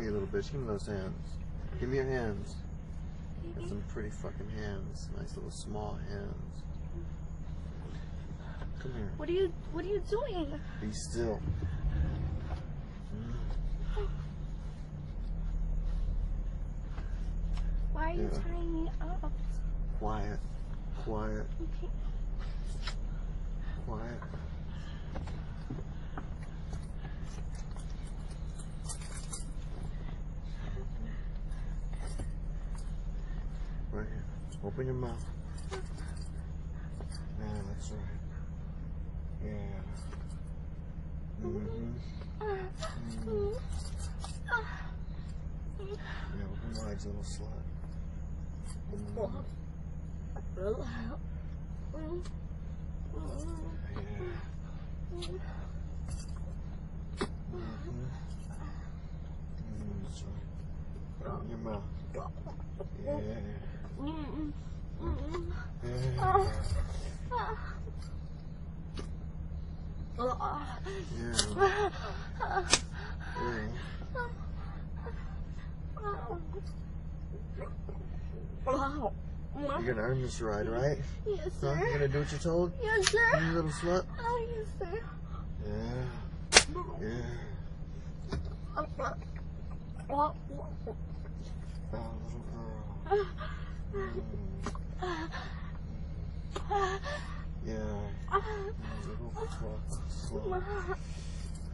here, a little bitch. Give me those hands. Give me your hands. Got some pretty fucking hands. Nice little small hands. Come here. What are you What are you doing? Be still. Why are you Yeah. tying me up? Quiet. Quiet. Okay. Quiet. Right here. Open your mouth. Yeah, that's right. Yeah. Mm-hmm. Yeah, open wide, little slut. Mhm. Yeah. Mm-hmm. Mm, that's right. Open your mouth. Yeah. You're gonna earn this ride, right? Yes, Huh? sir. You gonna do what you're told? Yes, sir. You little slut? Oh, yes, sir. Yeah. Yeah. Oh, Oh, little girl. Mm. Yeah. Little fuck.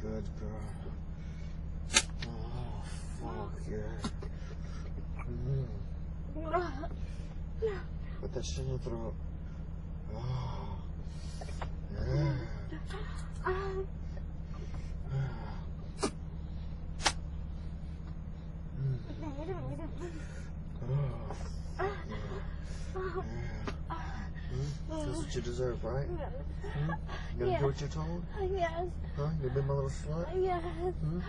Good girl. Oh, fuck yeah. Mm. Put that shit in your throat. Oh. Yeah. Oh. Yeah. Hmm? That's what you deserve, right? Hmm? You gonna Yeah. do what you're told? Yes, Huh? You been my little slut? yes. Hmm?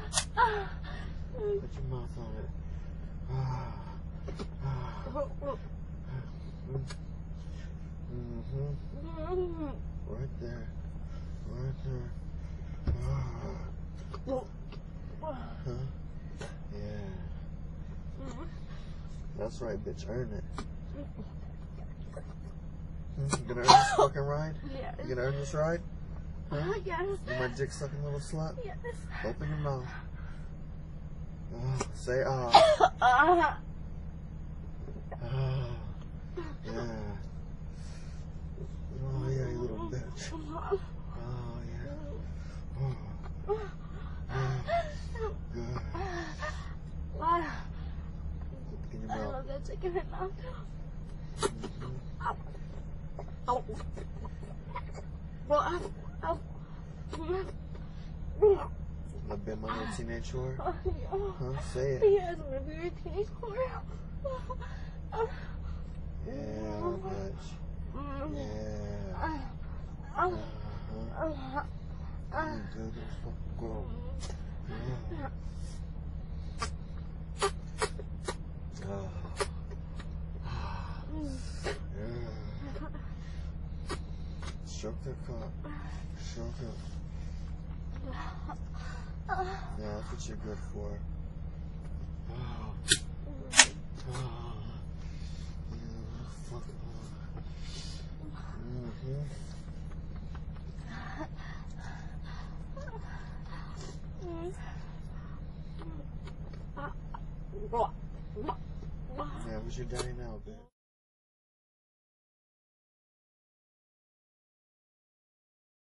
Put your mouth on it. Ah. Ah. Mm-hmm. Right there. Right there. Ah. Huh? Yeah. That's right, bitch. Earn it. Hmm? You gonna earn this fucking ride? Yes. You gonna earn this ride? Huh? Yes. You my dick sucking little slut? Yes. Open your mouth. Ah, say ah. Ah. Ah. Yeah. Oh yeah, you little bitch. Oh yeah. Oh. Yeah. Good. Ah. Open your I mouth. love that chicken right now. Mhm. Ow. Well. I've been my little teenage whore. Oh, Huh? Say it. Yes, I'm a very teenage whore. Yeah, oh, bitch. Oh. Yeah. Oh. Uh-huh. Ah, you good girl. Mm. Yeah. Ah. Yeah. Cock. Stroke it. Yeah, that's what you're good for. Oh. Oh. Fucking Mm-hmm. Yeah, who's your daddy now, bitch?